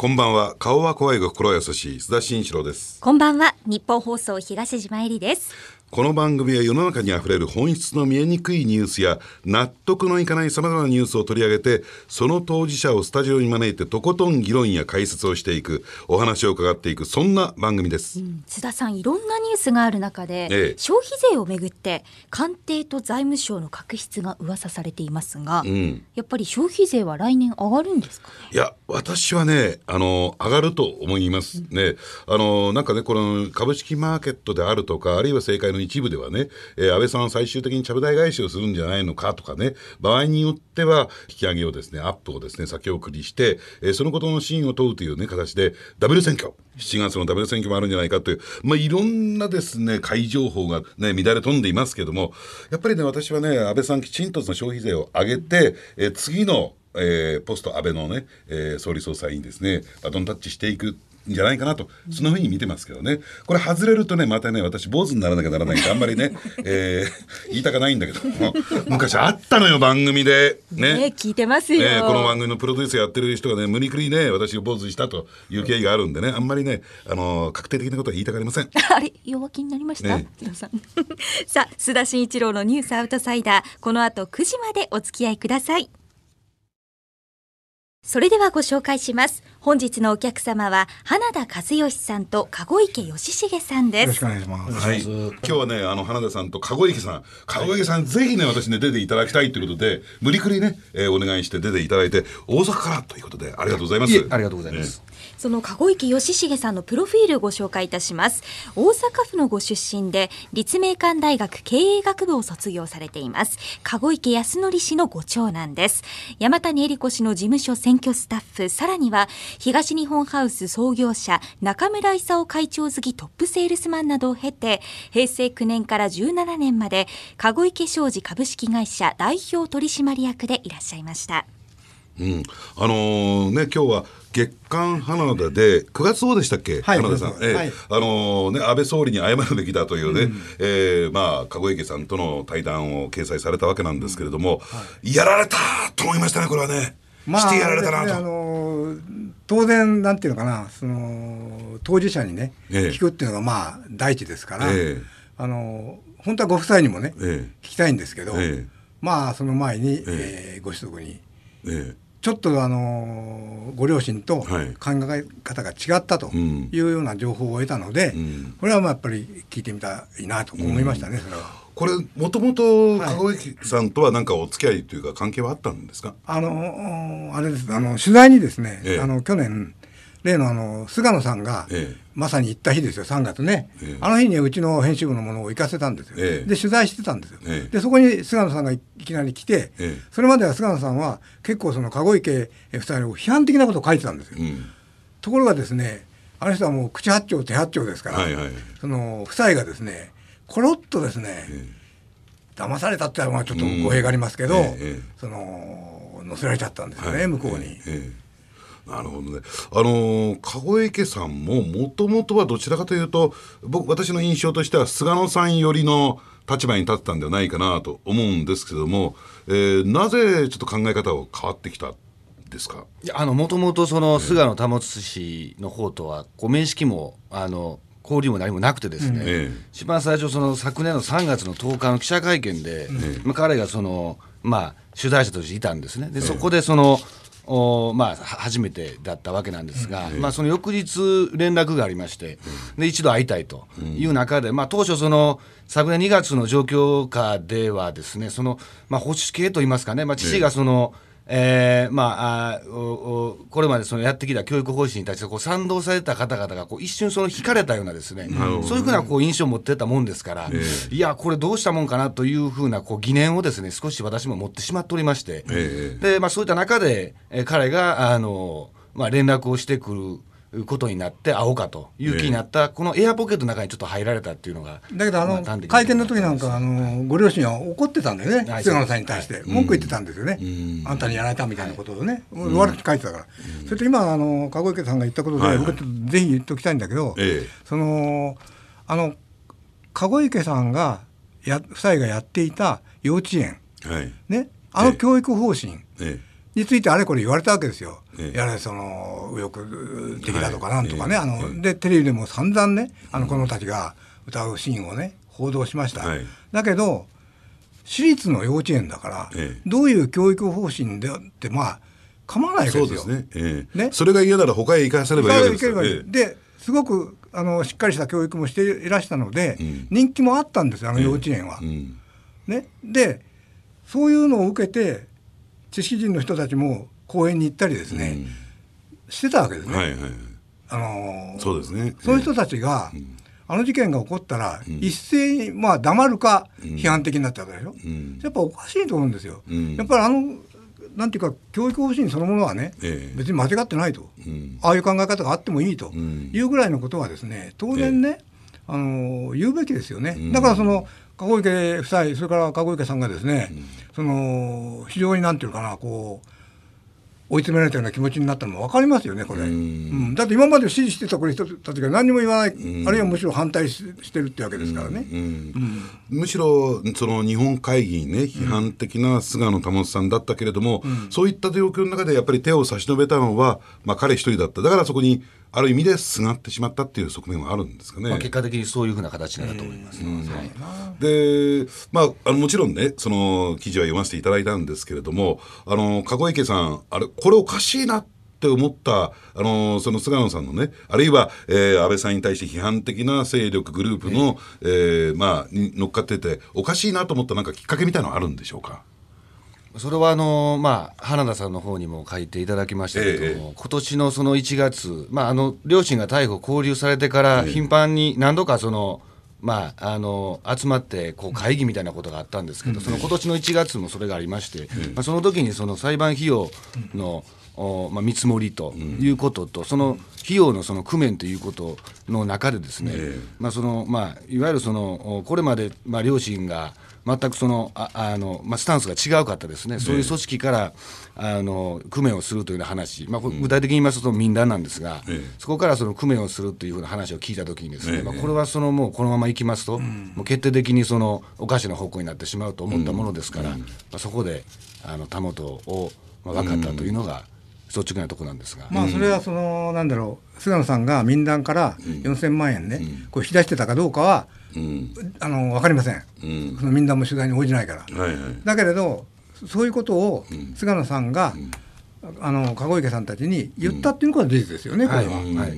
こんばんは。顔は怖いが心優しい。須田慎一郎です。こんばんは。日本放送東島えりです。この番組は世の中にあふれる本質の見えにくいニュースや納得のいかないさまざまなニュースを取り上げてその当事者をスタジオに招いてとことん議論や解説をしていくお話を伺っていくそんな番組です、うん。須田さんいろんなニュースがある中で、ええ。消費税をめぐって官邸と財務省の確執が噂されていますが、うん。やっぱり消費税は来年上がるんですかね？いや私はねあの上がると思います。ね、あのなんかねこの株式マーケットであるとかあるいは政界の一部ではね、えー安倍さんは最終的にちゃぶ台返しをするんじゃないのかとかね場合によっては引き上げをですねアップをですね先送りして、えーそのことの真意を問うというね形でダブル選挙。7月のダブル選挙もあるんじゃないかという、まあ、いろんなですね怪情報がね乱れ飛んでいますけどもやっぱりね私はね安倍さんきちんとその消費税を上げて、えー次のえーポスト安倍のね、えー総理総裁にですねバトンタッチしていくんじゃないかなとそのふうに見てますけどね。これ外れるとねまたね私坊主にならなきゃならないんであんまりね、えー言いたくないんだけど。も昔あったのよ番組で。ね。ね聞いてますよ、ね、この番組のプロデュースやってる人がね無理くりね私を坊主にしたという経緯があるんでねあんまりねあの確定的なことは言いたくありません。あれ弱気になりました、ね。さん。さあ須田慎一郎のニュースアウトサイダー。この後9時までお付き合いくださいそれではご紹介します。本日のお客様は花田和義さんと籠池義重さんです。よろしくお願いします。はい、今日はねあの花田さんと籠池さん。籠池さん、ぜひね私ね出ていただきたいということで無理くりね、えーお願いして出ていただいて大阪からということでありがとうございます。いえありがとうございます。その籠池義重さんのプロフィールをご紹介いたします。大阪府のご出身で立命館大学経営学部を卒業されています。籠池康則氏のご長男です。山谷恵理子氏の事務所選挙スタッフ。さらには東日本ハウス創業者中村勲会長付きトップセールスマンなどを経て平成9年から17年まで籠池商事株式会社代表取締役でいらっしゃいました。うん、あのーね今日は月刊花田で9月号でしたっけ、はい花田さん、ええ。はい。あのーね安倍総理に謝るべきだというね、えーまあ籠池さんとの対談を掲載されたわけなんですけれども、やられたと思いましたねこれはね、してやられたなと。あの当然なんていうのかな、その当事者にね、ええ。聞くっていうのがまあ第一ですから、ええ。あの本当はご夫妻にもね、ええ。聞きたいんですけど、ええ。まあその前に、ええ。ーご子息にえちょっとあのご両親と考はい。え方が違ったとうん。いうような情報を得たので、ん。これはまあやっぱり聞いてみたいなと思いましたね、それは。これもともと籠池さんとは何かお付き合いというか関係はあったんですか、あのあれです。あの取材にですね、ええ。あの去年例のあの菅野さんが、ええ。まさに行った日ですよ3月ね、ええ。あの日にうちの編集部のものを行かせたんですよ、ええ。で取材してたんですよ、ええ。でそこに菅野さんがいいきなり来て、ええ。それまでは菅野さんは結構その籠池夫妻を批判的なことを書いてたんですよ、うん。ところがですねあの人はもう口八丁手八丁ですから、はいはいその夫妻がですねコロッとですね、騙されたってのはちょっと語弊がありますけど、うん。ええその乗せられちゃったんですよね、はい。向こうに。ええなるほどね。あのー籠池さんももともとはどちらかというと僕私の印象としては菅野さん寄りの立場に立ってたんではないかなと思うんですけども、えーなぜちょっと考え方を変わってきたんですか？いやあのもともとその菅野保氏の方とはこう面識もあの交流も何もなくてですね、ええ。一番最初その昨年の3月の10日の記者会見で、まあ、彼がそのまあ取材者としていたんですね。でそこでそのおまあは初めてだったわけなんですが、まあその翌日連絡がありまして、で一度会いたいという中で、まあ当初その昨年2月の状況下ではですねそのまあ保守系といいますかね、まあ父がその、えーまあ、あーおおこれまでそのやってきた教育方針に対してこう賛同された方々がこう一瞬その惹かれたようなですね、そういうふうなこう印象を持ってたもんですから、いやこれどうしたもんかなというふうなこう疑念をですね少し私も持ってしまっておりまして、え。でまあ、そういった中で、えー彼があの、まあ、連絡をしてくることになって会おうかという気になった、このエアポケットの中にちょっと入られたっていうのがだけどあの会見の時なんかあのご両親は怒ってたんだよねはい菅野さんに対して。文句言ってたんですよね、あんたにやられたみたいなことをね、悪口書いてたから、それと今あの籠池さんが言ったことで、僕ちょっとぜひ言っておきたいんだけど、ええ。そのあの籠池さんがや夫妻がやっていた幼稚園。はい。ね。あの教育方針え。についてあれこれ言われたわけですよ。ええ。やれその右翼的だとかなんとかね、あのでテレビでも散々ねあの子供たちが歌うシーンをね報道しました、はい。だけど私立の幼稚園だから、ええ。どういう教育方針であってまあ構わないわけですよ。そうですね,、ええ。ね。それが嫌なら他へ行かせればいいわけですよ、ですごくあのしっかりした教育もしていらしたので、ん。人気もあったんですよあの幼稚園は。うん。ね、でそういうのを受けて知識人の人たちも講演に行ったりですね、してたわけですね。はいはいあのーそうですね。そういう人たちが、あの事件が起こったら、一斉にまあ黙るか批判的になっちゃうわけでしょ、ん。やっぱおかしいと思うんですよ。ん。やっぱりあのなんていうか教育方針そのものはね、ええ。別に間違ってないと、ん。ああいう考え方があってもいいとん。いうぐらいのことはですね当然ね、あの言うべきですよね。だからその籠池夫妻それから籠池さんがですね、その非常になんていうのかなこう追い詰められたような気持ちになったのも分かりますよねこれ、うん。だって今まで支持してたこれ人たちが何にも言わない、あるいはむしろ反対ししてるってわけですからね。むしろその日本会議にね批判的な菅野保さんだったけれども、そういった状況の中でやっぱり手を差し伸べたのは、まあ、彼一人だった。だからそこにある意味ですがってしまったっていう側面はあるんですかね。まあ、結果的にそういうふうな形だと思います。はいで、まあ、あのもちろんねその記事は読ませていただいたんですけれどもあの籠池さんあれこれおかしいなって思ったあのその菅野さんのねあるいは、えー安倍さんに対して批判的な勢力グループの、えーまあ、に乗っかってておかしいなと思ったなんかきっかけみたいなのあるんでしょうか？それはあのまあ花田さんの方にも書いていただきましたけども、え今年のその1月、まああの両親が逮捕拘留されてから頻繁に何度かその。まあ、あの集まってこう会議みたいなことがあったんですけど、その今年の1月もそれがありまして、まあ、その時にその裁判費用の、おまあ、見積もりということと、その費用のその工面ということの中でですね、まあそのまあ、いわゆるそのおこれまで、まあ、両親が全くそのああの、まあ、スタンスが違うかったですね、そういう組織からあの工面をするというような話、まあ、具体的に言いますと民談なんですが、ええ。そこからその工面をするというふうな話を聞いたときにですね、まあ、これはそのもうこのままいきますと、もう決定的にそのおかしな方向になってしまうと思ったものですから、まあ、そこであのたもとを、まあ、分かったというのが率直なところなんですが。まあそれはそのなんだろう菅野さんが民団から4,000万円ね、こう引き出してたかどうかは、あの分かりません、その民団も取材に応じないから。はいはい。だけれどそういうことを菅野さんが、あの籠池さんたちに言ったっていうのが事実ですよね、これは。はい。はい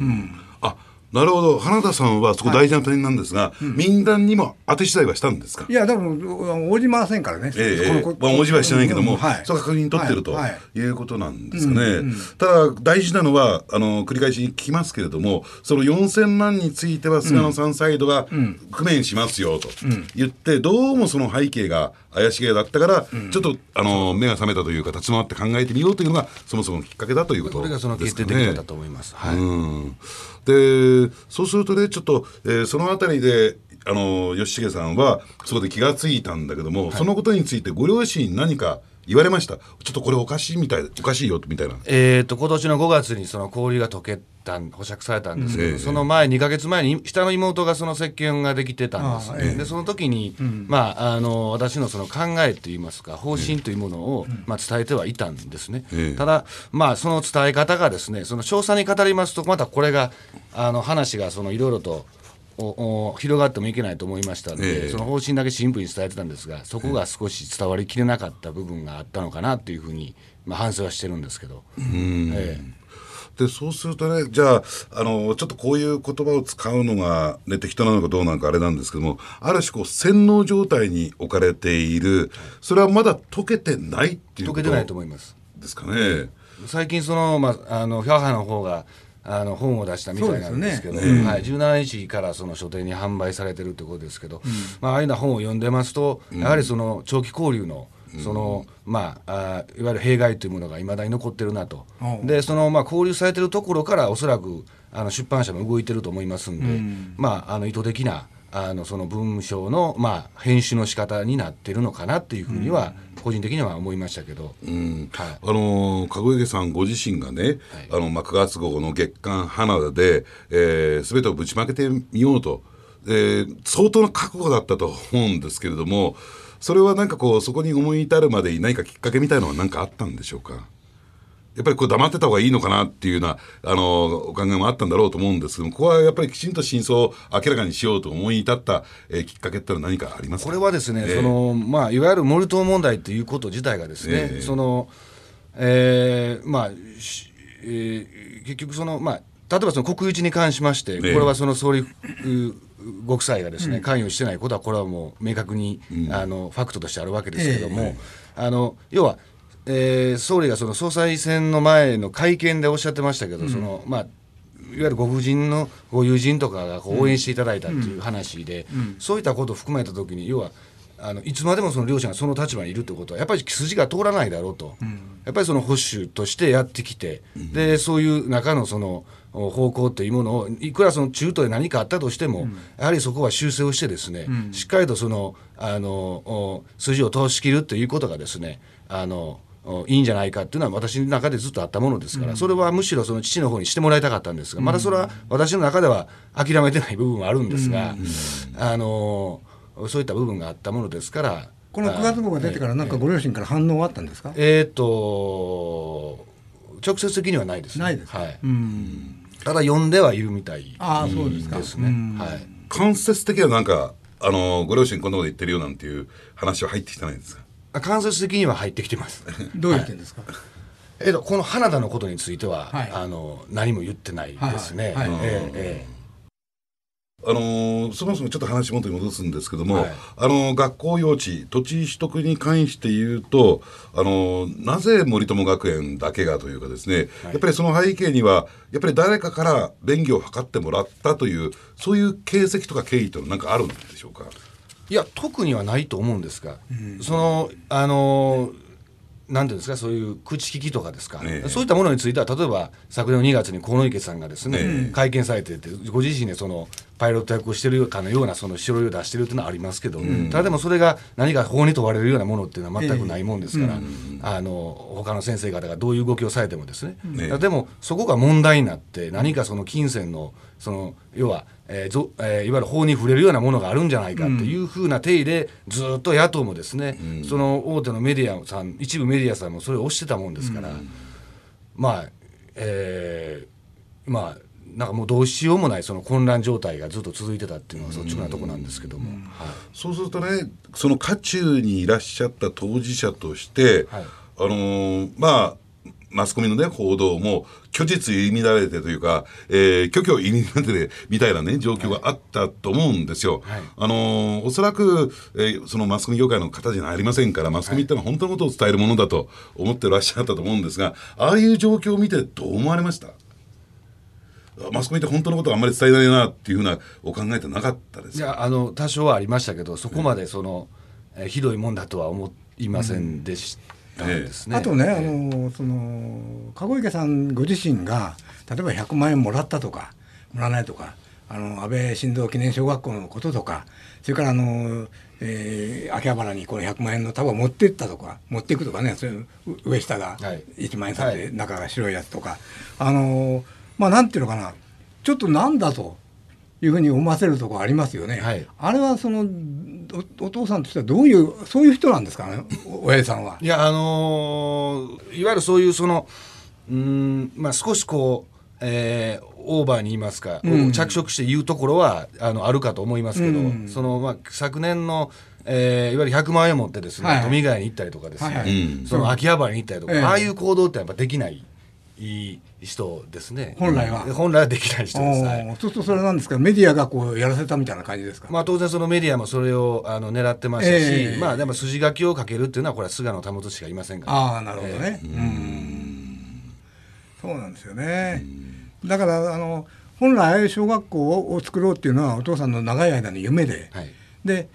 あなるほど。花田さんはそこ大事な点なんですが、民団にも当て次第はしたんですか？いや、でも応じませんからね。ええこのこまあ、文字はしてないけども、うんはい。そこは確認取ってるとはいはい。いうことなんですかね。ただ、大事なのは、あの、繰り返し聞きますけれども、その4000万については菅野さんサイドが工面しますよと言って、どうもその背景が怪しげだったから、ちょっと、あの、目が覚めたというか、立ち回って考えてみようというのが、そもそものきっかけだということこれがそのですかね決定的だ。と思います。はい。うんでそうするとねちょっと、えーそのあたりであの吉重さんはそこで気がついたんだけども、そのことについてご両親に何か言われました。ちょっとこれおかしいみたいおかしいよみたいな。えー、と今年の5月にその交流が解けたん保釈されたんですけど、ええ。その前2か月前に下の妹がその接見ができてたんです、ねでその時に、まあ、あの私のその考えといいますか方針というものを、まあ、伝えてはいたんですね、ええ。ただ、まあ、その伝え方がですねその詳細に語りますとまたこれがあの話がそのいろいろと。おお広がってもいけないと思いましたので、ええその方針だけ新聞に伝えてたんですがそこが少し伝わりきれなかった部分があったのかなっていうふうに、まあ、反省はしてるんですけど。ええでそうするとねじゃああのちょっとこういう言葉を使うのが、ね、適当なのかどうなのかあれなんですけどもある種こう洗脳状態に置かれているそれはまだ解けてないっていうこと解けてないと思います。ですかね。最近その、まあ、あの母の方があの本を出したみたいなんですけどそうですはい、17日からその書店に販売されてるってことですけど、まあ、ああいうような本を読んでますと、やはりその長期交流のその、まあ、あいわゆる弊害というものがいまだに残ってるなと、う。んでその、まあ、交流されてるところからおそらくあの出版社も動いてると思いますんで、まあ、あの意図的なあのその文章の、まあ、編集の仕方になってるのかなっていうふうには、個人的には思いましたけど。うん。はい。あの籠池さんご自身がね、あのまあ9月号の月刊花田で、えー、全てをぶちまけてみようと、えー相当な覚悟だったと思うんですけれどもそれはなんかこうそこに思い至るまでに何かきっかけみたいのは何かあったんでしょうか？やっぱりこう黙ってた方がいいのかなっていうようなあのお考えもあったんだろうと思うんですけどもここはやっぱりきちんと真相を明らかにしようと思い至った、えー、きっかけってのは何かありますこれはですね、えー、そのまあ、いわゆるモルト問題ということ自体がですね、えー、そのえー、まあ、えー、結局その、まあ、例えばその国有地に関しまして、これはその総理ご夫妻がですね、関与してないことは、これはもう明確に、あのファクトとしてあるわけですけれども、あの要は、えー、総理がその総裁選の前の会見でおっしゃってましたけど、そのまあ、いわゆるご婦人のご友人とかがこう応援していただいたっていう話で、そういったことを含めたときに、要は、あのいつまでもその両者がその立場にいるということはやっぱり筋が通らないだろうと、うん、やっぱりその保守としてやってきて、うん、でそういう中のその方向というものをいくらその中途で何かあったとしても、うん、やはりそこは修正をしてですね、しっかりとそのあの筋を通し切るということがですねあのいいんじゃないかっていうのは私の中でずっとあったものですから、それはむしろその父の方にしてもらいたかったんですが、まだそれは私の中では諦めてない部分はあるんですが、あのそういった部分があったものですから。この9月号が出てからなんかご両親から反応はあったんですか？えっ、ー、と直接的にはないです、ね、ないですはい、ただ読んではいるみたいあそうですですね、はい、間接的にはなんかあのご両親こんなこと言ってるよなんていう話は入ってきてないんですか？間接的には入ってきてます。どういう点ですか、はい。えー、とこの花田のことについては、はい、あの何も言ってないですね。はいはい、えー、えーあのー、そもそもちょっと話元に戻すんですけども、はい、あのー、学校用地土地取得に関して言うと、あのー、なぜ森友学園だけがというかですね、はい、やっぱりその背景にはやっぱり誰かから便宜を図ってもらったというそういう形跡とか経緯というのは何かあるんでしょうか？いや特にはないと思うんですが、うん、そのあのなんていうんですかそういう口利きとかですか、ね、そういったものについては例えば昨年の2月に河野池さんがですね、ね会見されててご自身でそのパイロット役をしてるかのようなその書類を出してるっていうのはありますけど、うん、ただでもそれが何か法に問われるようなものっていうのは全くないもんですから、えー、あの他の先生方がどういう動きをされてもですね、ね。でもそこが問題になって何かその金銭のその要は、えーぞえー、いわゆる法に触れるようなものがあるんじゃないかっていうふうな定義でずっと野党もですね、うん、その大手のメディアさん一部メディアさんもそれを推してたもんですから、うん、まあえー、まあなんかもうどうしようもないその混乱状態がずっと続いてたっていうのは率直なところなんですけども、はい、そうするとねその渦中にいらっしゃった当事者として、はい、あのー、まあマスコミのね、報道も、虚実入り乱れてというか、えー、虚虚入り乱れてみたいなね、状況があったと思うんですよ。はい、あのー、おそらく、えー、そのマスコミ業界の方じゃありませんから、マスコミってのは本当のことを伝えるものだと思ってらっしゃったと思うんですが、ああいう状況を見てどう思われました？マスコミって本当のことはあんまり伝えないなっていうふうなお考えてなかったですいやあの多少はありましたけどそこまでその、えー、ひどいもんだとは思いませんでしたですね。あとね、あのその籠池さんご自身が例えば100万円もらったとかもらわないとかあの安倍晋三記念小学校のこととかそれからあの、えー、秋葉原にこれ100万円の束を持っていったとか持っていくとかねそういう上下が1万円札で中が白いやつとか、はい、あのまあなんていうのかな。ちょっとなんだというふうに思わせるところありますよね、はい、あれはそのお父さんとしてはどういうそういう人なんですかね？親父さんは。いやあのー、いわゆるそういうそのうんまあ少しこう、えー、オーバーに言いますか、うん、着色して言うところはあのあるかと思いますけど、うん、そのまあ昨年のえー、いわゆる100万円持ってですね、はい、富ヶ谷に行ったりとかですね、はいはい、その秋葉原に行ったりとか、ああいう行動ってやっぱできないいい人ですね。本来は、本来はできない人です、はい、そうするとそれなんですか？メディアがこうやらせたみたいな感じですか、まあ、当然そのメディアもそれをあの狙ってましたし、えー、まあでも筋書きをかけるっていうのはこれは菅野保しかいませんから、ああなるほどね、えー、うん。そうなんですよね。だからあの本来小学校を作ろうっていうのはお父さんの長い間の夢で、はい、で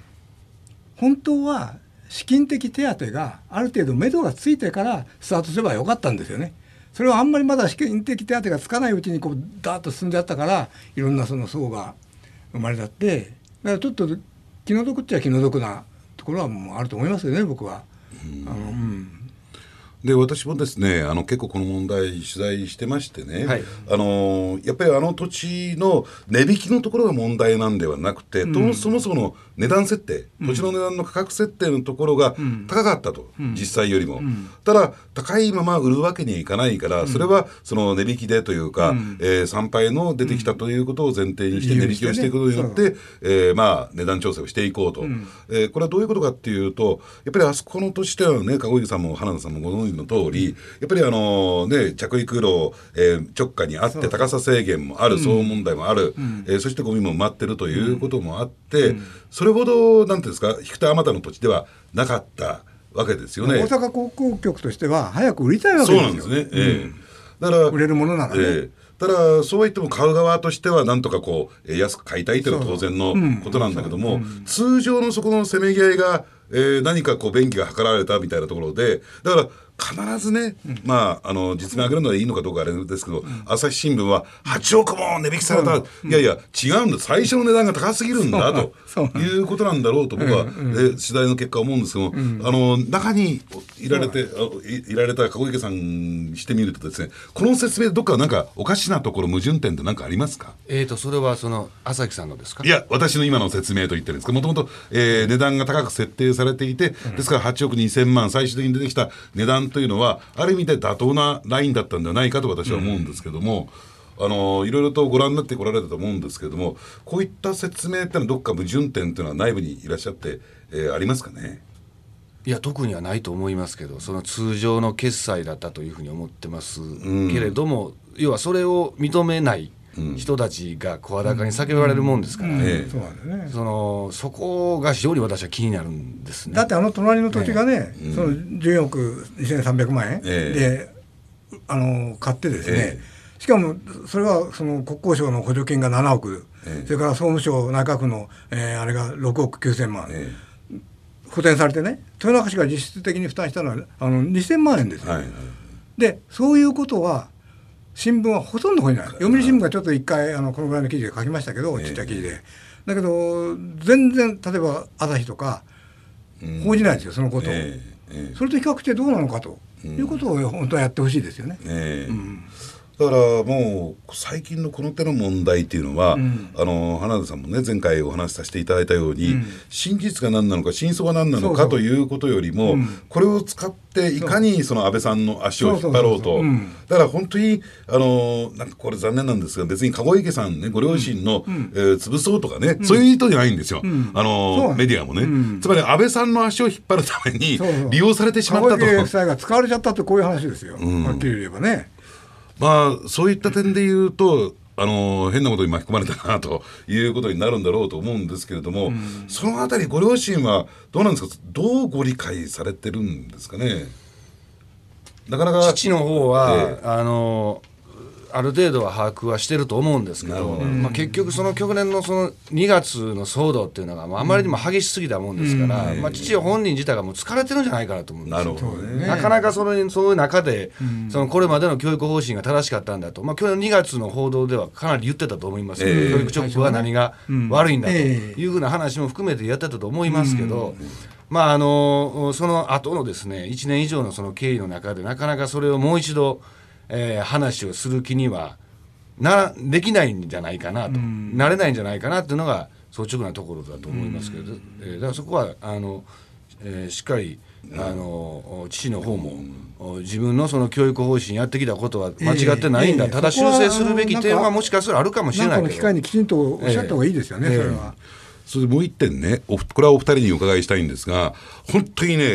本当は資金的手当がある程度目処がついてからスタートすればよかったんですよね。それはあんまりまだ試験的手当がつかないうちにこうダーッと進んじゃったからいろんなその層が生まれたってだからちょっと気の毒っちゃ気の毒なところはもうあると思いますよね僕は。あのうんで私もですねあの結構この問題取材してましてね、はい。あのやっぱりあの土地の値引きのところが問題なんではなくて、とそもそもの値段設定土地の値段の価格設定のところが高かったと、実際よりも、ただ高いまま売るわけにはいかないから、それはその値引きでというか、えー参拝の出てきたということを前提にして値引きをしていくことによって、えーまあ値段調整をしていこうと、えーこれはどういうことかっていうとやっぱりあそこの土地ではね籠池さんも花田さんもご存知の通りやっぱりあのね着陸路、えー直下にあって高さ制限もある、騒音問題もある、えーそしてゴミも埋まってるということもあって、それほどなんていうんですか引く手あまたの土地ではなかったわけですよね。大阪航空局としては早く売りたいわけそうですよ。なんですね。ええ。だから売れるものならね。ええ。ただそうは言っても買う側としてはなんとかこうえー安く買いたいというのは当然のことなんだけども、通常のそこのせめぎ合いが、えー何かこう便宜が図られたみたいなところでだから必ずね、まああの実名上げるのはいいのかどうかあれですけど、朝日新聞は8億も値引きされた、いやいや違うんだ。最初の値段が高すぎるんだということなんだろうと僕は、え取材の結果思うんですけども、あの中にいられてあいいられた籠池さんにしてみるとですねこの説明どっかなんかおかしなところ矛盾点って何かありますか？えーとそれはその朝木さんのですか？いや私の今の説明と言ってるんです。けどもともとえー値段が高く設定されていてですから8億2000万最終的に出てきた値段というのはある意味で妥当なラインだったんではないかと私は思うんですけども。あのいろいろとご覧になってこられたと思うんですけれどもこういった説明ってのはどっか矛盾点っていうのは内部にいらっしゃって、えーありますかねいや特にはないと思いますけどその通常の決済だったというふうに思ってますけれども、要はそれを認めない人たちが声高に叫ばれるもんですから、ええ。そうなんですね。そのそこが非常に私は気になるんですね。だってあの隣の土地がね、その14億2300万円えで、あの買ってですね、えしかもそれはその国交省の補助金が7億、ええ。それから総務省内閣府の、えーあれが6億9000万、え補填されてね。豊中市が実質的に負担したのはあの2000万円ですよ。えはいはい。でそういうことは新聞はほとんど報じない。読売新聞がちょっと一回あのこのぐらいの記事で書きましたけど、ちっちゃい記事で。だけど全然例えば朝日とか報じないですよそのことを、それと比較してどうなのかと、いうことを本当はやってほしいですよね。ええだからもう最近のこの手の問題っていうのは、あの花田さんもね前回お話しさせていただいたように、真実が何なのか真相が何なのそうそうかということよりも、これを使っていかにその安倍さんの足を引っ張ろうそうそうそうとそう。うん。だから本当にあのなんかこれ残念なんですが別に籠池さんねご両親の、えー潰そうとかね、そういう意図じゃないんですよ、あのメディアもね、つまり安倍さんの足を引っ張るためにそうそう。利用されてしまったと。籠池夫妻が使われちゃったってこういう話ですよ、はっきり言えばね。まあそういった点で言うと、あの変なことに巻き込まれたなということになるんだろうと思うんですけれども、そのあたりご両親はどうなんですか？どうご理解されてるんですかね？なかなか父の方は、え。あのある程度は把握はしてると思うんですけどまあ、結局その去年のその2月の騒動っていうのが、まあ、あまりにも激しすぎたもんですから、まあ、父本人自体がもう疲れてるんじゃないかなと思うんですよ。なるほどね。なかなかそのそういう中で、そのこれまでの教育方針が正しかったんだと、まあ、去年2月の報道ではかなり言ってたと思いますけど、ええ。教育チョップは何が悪いんだとええ。いうふうな話も含めてやってたと思いますけど、まあ、あのその後のですね1年以上のその経緯の中でなかなかそれをもう一度、えー話をする気にはなできないんじゃないかなと、なれないんじゃないかなっていうのが率直なところだと思いますけど、えーだからそこはあの、えーしっかりあの父の方も、お自分のその教育方針やってきたことは間違ってないんだ、ええただ修正するべき点はもしかしたらあるかもしれないけど。機会にきちんとおっしゃった方がいいですよね、ええそれは。それでもう一点ね、これはお二人にお伺いしたいんですが、本当にね、え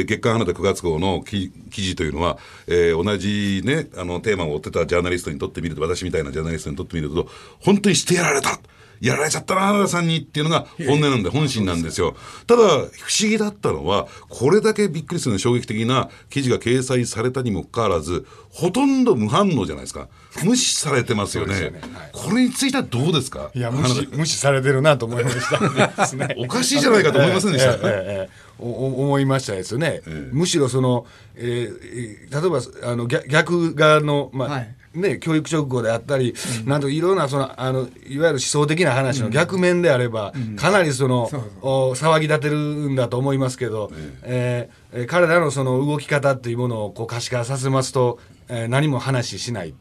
ー月刊花田9月号の記記事というのは、えー同じね、あのテーマを追ってたジャーナリストにとってみると、私みたいなジャーナリストにとってみると、本当にしてやられた。やられちゃったな、花田さんにっていうのが本音なんで、本心なんですよ。ただ、不思議だったのは、これだけびっくりする衝撃的な記事が掲載されたにもかかわらず、ほとんど無反応じゃないですか。無視されてますよね。よね。はい。これについてはどうですか？いや無視無視されてるなと思いました。おかしいじゃないかと思いませんでした。ええええええ。おお思いましたですよね、むしろその、えーえー例えばあの逆逆側の、まあはいね、教育直後であったり、なんといろんなそのあのいわゆる思想的な話の逆面であれば、かなりその、お騒ぎ立てるんだと思いますけど、えーえー彼らのその動き方っていうものをこう可視化させますと、えー何も話しない。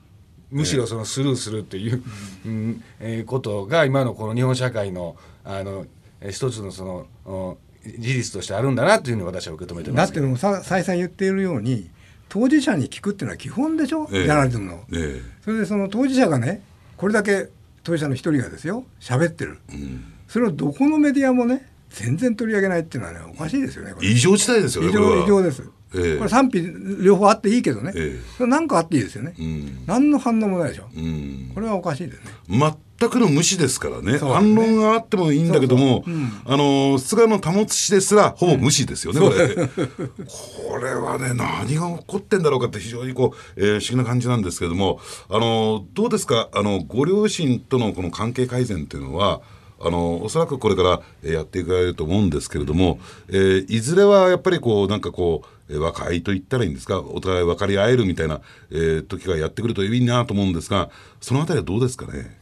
むしろそのスルーするっていう、うん。えーことが今のこの日本社会のあのえー一つのそのお事実としてあるんだなというふうに私は受け止めてだますってもうさ再三言っているように当事者に聞くっていうのは基本でしょ、ええ。ジャーナリズムの。えそれでその当事者がねこれだけ当事者の一人がですよ喋ってる、それをどこのメディアもね全然取り上げないっていうのはねおかしいですよね異常事態ですよね異常です、ええ。これ賛否両方あっていいけどね、ええ。それ何かあっていいですよね、うん。何の反応もないでしょ、うん。これはおかしいですね。全くの無視ですからね。ね。反論があってもいいんだけどもあの菅の保つ氏ですらほぼ無視ですよね、これ。これはね何が起こってんだろうかって非常にこう、えー不思議な感じなんですけれどもあのどうですか？あのご両親とのこの関係改善っていうのはあのおそらくこれからえーやっていかれると思うんですけれども、えーいずれはやっぱりこうなんかこうえー和解と言ったらいいんですか？お互い分かり合えるみたいな、えー時がやってくるといいなと思うんですがそのあたりはどうですかね？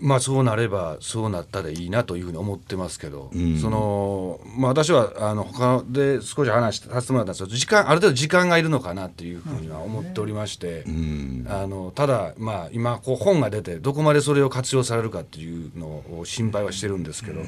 まあそうなればそうなったらいいなというふうに思ってますけど、そのまあ私はあの他で少し話させてもらったんですけど時間ある程度時間がいるのかなっていうふうには思っておりまして、あのただまあ今こう本が出てどこまでそれを活用されるかっていうのを心配はしてるんですけど、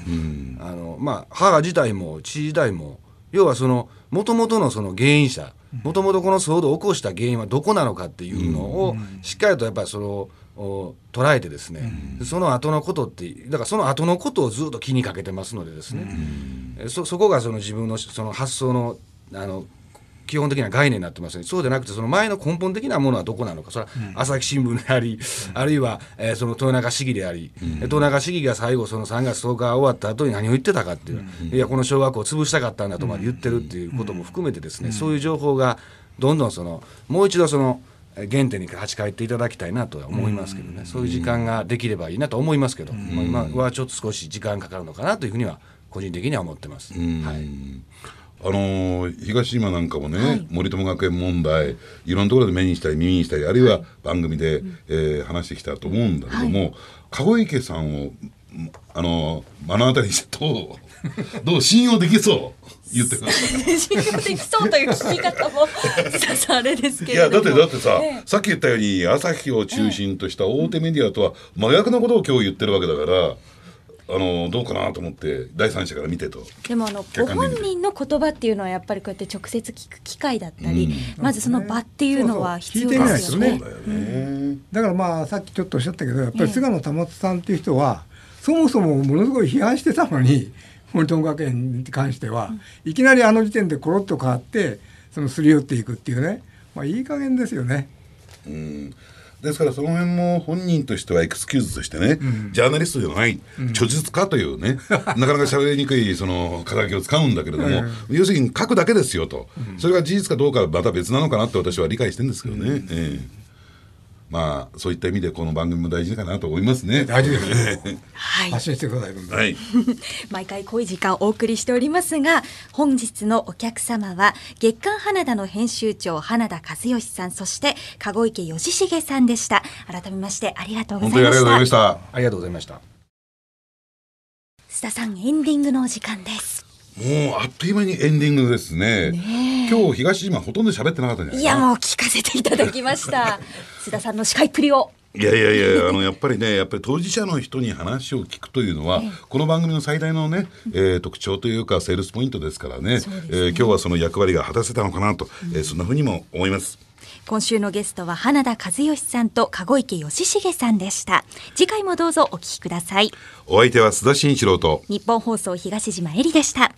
あのまあ母自体も父自体も要はそのもともとのその原因者もともとこの騒動を起こした原因はどこなのかっていうのをしっかりとやっぱりそのお捉えてですね、その後のことってだからその後のことをずっと気にかけてますのでですね、えそそこがその自分のその発想のあの基本的な概念になってますね。そうじゃなくてその前の根本的なものはどこなのか。それは朝日新聞であり、あるいは、えーその豊中市議であり、豊中市議が最後その3月10日終わった後に何を言ってたかっていう、いやこの小学校を潰したかったんだとまで言ってるっていうことも含めてですね、そういう情報がどんどんそのもう一度そのえ原点に立ち返っていただきたいなとは思いますけどね、そういう時間ができればいいなと思いますけど、まあ今はちょっと少し時間かかるのかなというふうには個人的には思ってます。はいあのー東島なんかもね、森友学園問題いろんなところで目にしたり耳にしたりあるいは番組で、えー話してきたと思うんだけども、籠池さんをあのー目の当たりにしてどうどう信用できそう言ってください。信用できそうという聞き方もささあれですけいやれども。だってだってさ、ええ。さっき言ったように朝日を中心とした大手メディアとは真逆のことを今日言ってるわけだからあのどうかなと思って第三者から見てと。でもあのご本人の言葉っていうのはやっぱりこうやって直接聞く機会だったり、まずその場っていうのは必要ですよね。そうそう聞だからまあさっきちょっとおっしゃったけどやっぱり菅野保さんっていう人は、そもそもものすごい批判してたのに 森友学園に関しては、いきなりあの時点でコロッと変わってそのすり寄っていくっていうね。まあいい加減ですよね。ですからその辺も本人としてはエクスキューズとしてね、ジャーナリストじゃない、著述家というね なかなか喋りにくいその肩書きを使うんだけれども、要するに書くだけですよと、それが事実かどうかはまた別なのかなって私は理解してるんですけどね、ええまあそういった意味でこの番組も大事かなと思いますね。大事ですねはい発信してくださいはい 毎回濃い時間をお送りしておりますが本日のお客様は月刊花田の編集長花田和義さんそして籠池義重さんでした改めましてありがとうご本当にありがとうございざいましたました。ありがとうございました。須田さんエンディングのお時間ですもうあっという間にエンディングですね。今日東島ほとんど喋ってなかったんじゃないいやもう聞かせていただきました。須田さんの司会っぷりを。いやいやいやあのやっぱりねやっぱり当事者の人に話を聞くというのは、この番組の最大のね、えー特徴というかセールスポイントですからねえー今日はその役割が果たせたのかなと、えーそんなふうにも思います。今週のゲストは花田和義さんと籠池義重さんでした。次回もどうぞお聞きください。お相手は須田慎一郎と日本放送東島えりでした